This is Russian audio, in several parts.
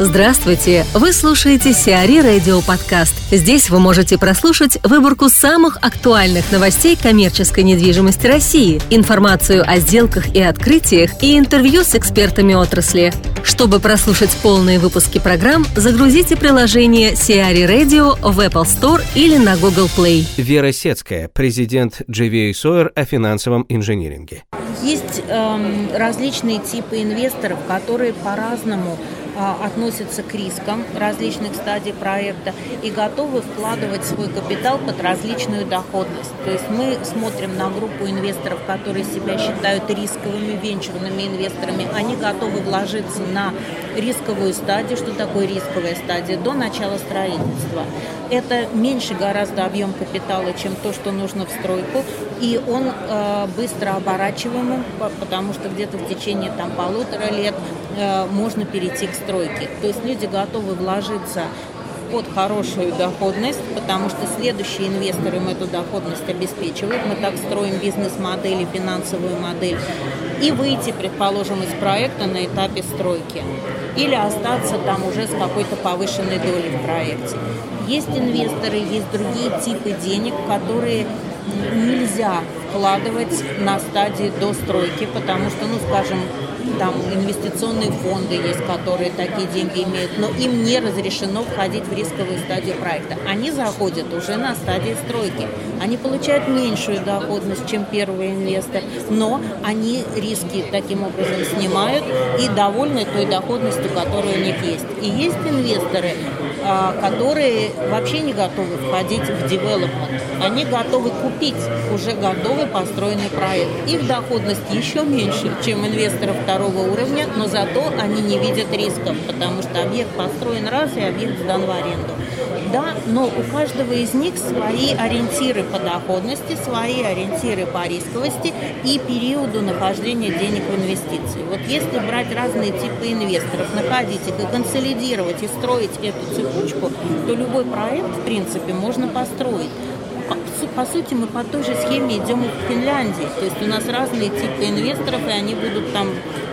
Здравствуйте! Вы слушаете Сиари Радио Подкаст. Здесь вы можете прослушать выборку самых актуальных новостей коммерческой недвижимости России, информацию о сделках и открытиях и интервью с экспертами отрасли. Чтобы прослушать полные выпуски программ, загрузите приложение Сиари Radio в Apple Store или на Google Play. Вера Сецкая, президент GVA Sawyer о финансовом инжиниринге. Есть эм, различные типы инвесторов, которые по-разному относятся к рискам различных стадий проекта и готовы вкладывать свой капитал под различную доходность. То есть мы смотрим на группу инвесторов, которые себя считают рисковыми венчурными инвесторами. Они готовы вложиться на рисковую стадию. Что такое рисковая стадия? До начала строительства. Это меньше гораздо объем капитала, чем то, что нужно в стройку. И он э, быстро оборачиваемый, потому что где-то в течение там, полутора лет можно перейти к стройки. То есть люди готовы вложиться под хорошую доходность, потому что следующие инвесторы им эту доходность обеспечивают. Мы так строим бизнес-модель и финансовую модель. И выйти, предположим, из проекта на этапе стройки. Или остаться там уже с какой-то повышенной долей в проекте. Есть инвесторы, есть другие типы денег, которые нельзя вкладывать на стадии до стройки, потому что, ну, скажем, там инвестиционные фонды есть, которые такие деньги имеют, но им не разрешено входить в рисковую стадию проекта. Они заходят уже на стадии стройки. Они получают меньшую доходность, чем первый инвестор, но они риски таким образом снимают и довольны той доходностью, которая у них есть. И есть инвесторы, которые вообще не готовы входить в девелопмент. Они готовы купить уже готовый построенный проект. Их доходность еще меньше, чем инвесторов второго уровня, но зато они не видят рисков, потому что объект построен раз и объект сдан в аренду. Да, но у каждого из них свои ориентиры по доходности, свои ориентиры по рисковости и периоду нахождения денег в инвестиции. Вот если брать разные типы инвесторов, находить их и консолидировать и строить эту цепочку, то любой проект, в принципе, можно построить по сути, мы по той же схеме идем и в Финляндии. То есть у нас разные типы инвесторов, и они будут там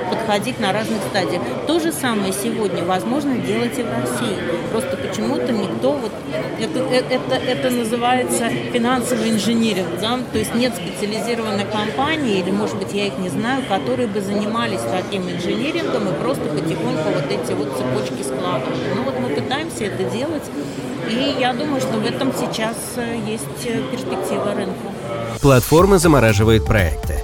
подходить на разных стадиях. То же самое сегодня возможно делать и в России. Просто почему-то никто вот это, э, это, это называется финансовый инжиниринг, да? то есть нет специализированной компании, или, может быть, я их не знаю, которые бы занимались таким инжинирингом и просто потихоньку вот эти вот цепочки складывали. Ну пытаемся это делать, и я думаю, что в этом сейчас э, есть э, перспектива рынка. Платформа замораживает проекты.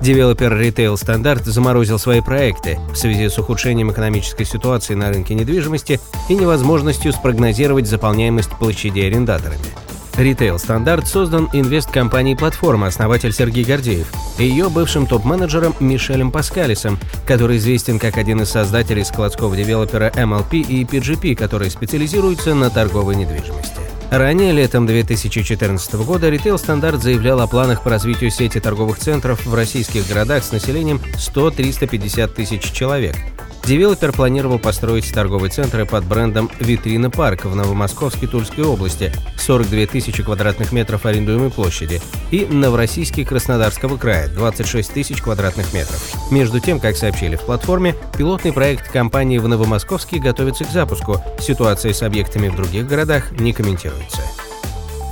Девелопер Retail Standard заморозил свои проекты в связи с ухудшением экономической ситуации на рынке недвижимости и невозможностью спрогнозировать заполняемость площадей арендаторами. Standard создан инвест-компанией «Платформа», основатель Сергей Гордеев, и ее бывшим топ-менеджером Мишелем Паскалисом, который известен как один из создателей складского девелопера MLP и PGP, который специализируется на торговой недвижимости. Ранее, летом 2014 года, Retail Standard заявлял о планах по развитию сети торговых центров в российских городах с населением 100-350 тысяч человек, Девелопер планировал построить торговые центры под брендом «Витрина Парк» в Новомосковске Тульской области, 42 тысячи квадратных метров арендуемой площади, и Новороссийский Краснодарского края, 26 тысяч квадратных метров. Между тем, как сообщили в платформе, пилотный проект компании в Новомосковске готовится к запуску. Ситуация с объектами в других городах не комментируется.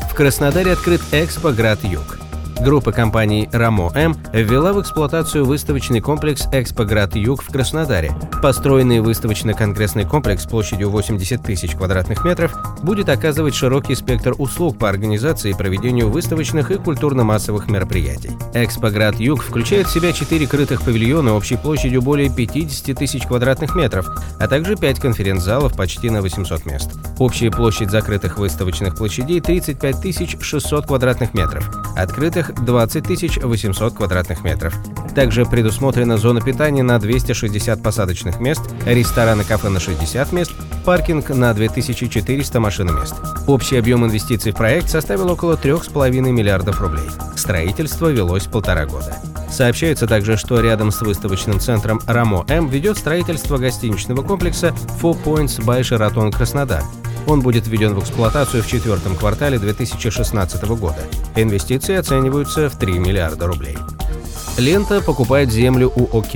В Краснодаре открыт Экспо Град Юг. Группа компаний «Рамо М» ввела в эксплуатацию выставочный комплекс «Экспоград Юг» в Краснодаре. Построенный выставочно-конгрессный комплекс площадью 80 тысяч квадратных метров будет оказывать широкий спектр услуг по организации и проведению выставочных и культурно-массовых мероприятий. «Экспоград Юг» включает в себя четыре крытых павильона общей площадью более 50 тысяч квадратных метров, а также пять конференц-залов почти на 800 мест. Общая площадь закрытых выставочных площадей 35 600 квадратных метров, открытых 20 800 квадратных метров. Также предусмотрена зона питания на 260 посадочных мест, рестораны кафе на 60 мест, паркинг на 2400 машиномест. Общий объем инвестиций в проект составил около 3,5 миллиардов рублей. Строительство велось полтора года. Сообщается также, что рядом с выставочным центром «Рамо М» ведет строительство гостиничного комплекса «Four Points by Sheraton Краснодар», он будет введен в эксплуатацию в четвертом квартале 2016 года. Инвестиции оцениваются в 3 миллиарда рублей. Лента покупает землю у ОК.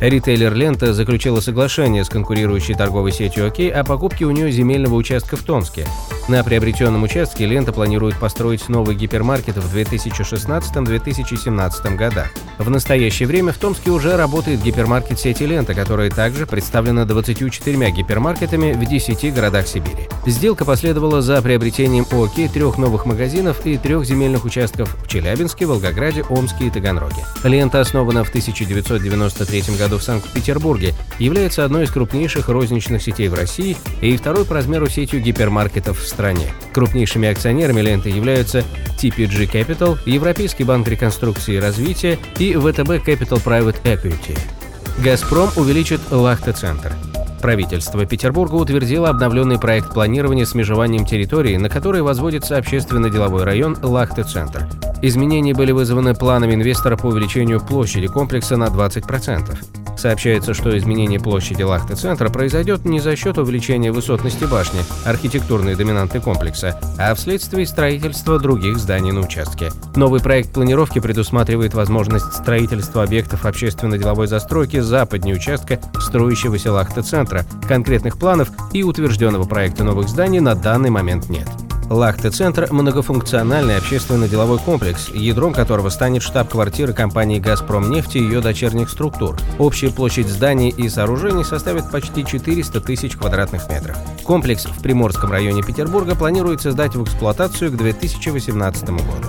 Ритейлер «Лента» заключила соглашение с конкурирующей торговой сетью «Окей» о покупке у нее земельного участка в Томске. На приобретенном участке «Лента» планирует построить новый гипермаркет в 2016-2017 годах. В настоящее время в Томске уже работает гипермаркет сети «Лента», которая также представлена 24 гипермаркетами в 10 городах Сибири. Сделка последовала за приобретением «Окей» трех новых магазинов и трех земельных участков в Челябинске, Волгограде, Омске и Таганроге. «Лента» основана в 1993 году году в Санкт-Петербурге, является одной из крупнейших розничных сетей в России и второй по размеру сетью гипермаркетов в стране. Крупнейшими акционерами ленты являются TPG Capital, Европейский банк реконструкции и развития и ВТБ Capital Private Equity. «Газпром» увеличит Лахта-центр. Правительство Петербурга утвердило обновленный проект планирования с межеванием территории, на которой возводится общественно-деловой район Лахта-центр. Изменения были вызваны планами инвестора по увеличению площади комплекса на 20%. Сообщается, что изменение площади Лахты-центра произойдет не за счет увеличения высотности башни, архитектурной доминанты комплекса, а вследствие строительства других зданий на участке. Новый проект планировки предусматривает возможность строительства объектов общественно-деловой застройки западнее участка строящегося Лахты-центра. Конкретных планов и утвержденного проекта новых зданий на данный момент нет. Лахте-центр – многофункциональный общественно-деловой комплекс, ядром которого станет штаб-квартира компании «Газпромнефть» и ее дочерних структур. Общая площадь зданий и сооружений составит почти 400 тысяч квадратных метров. Комплекс в Приморском районе Петербурга планируется сдать в эксплуатацию к 2018 году.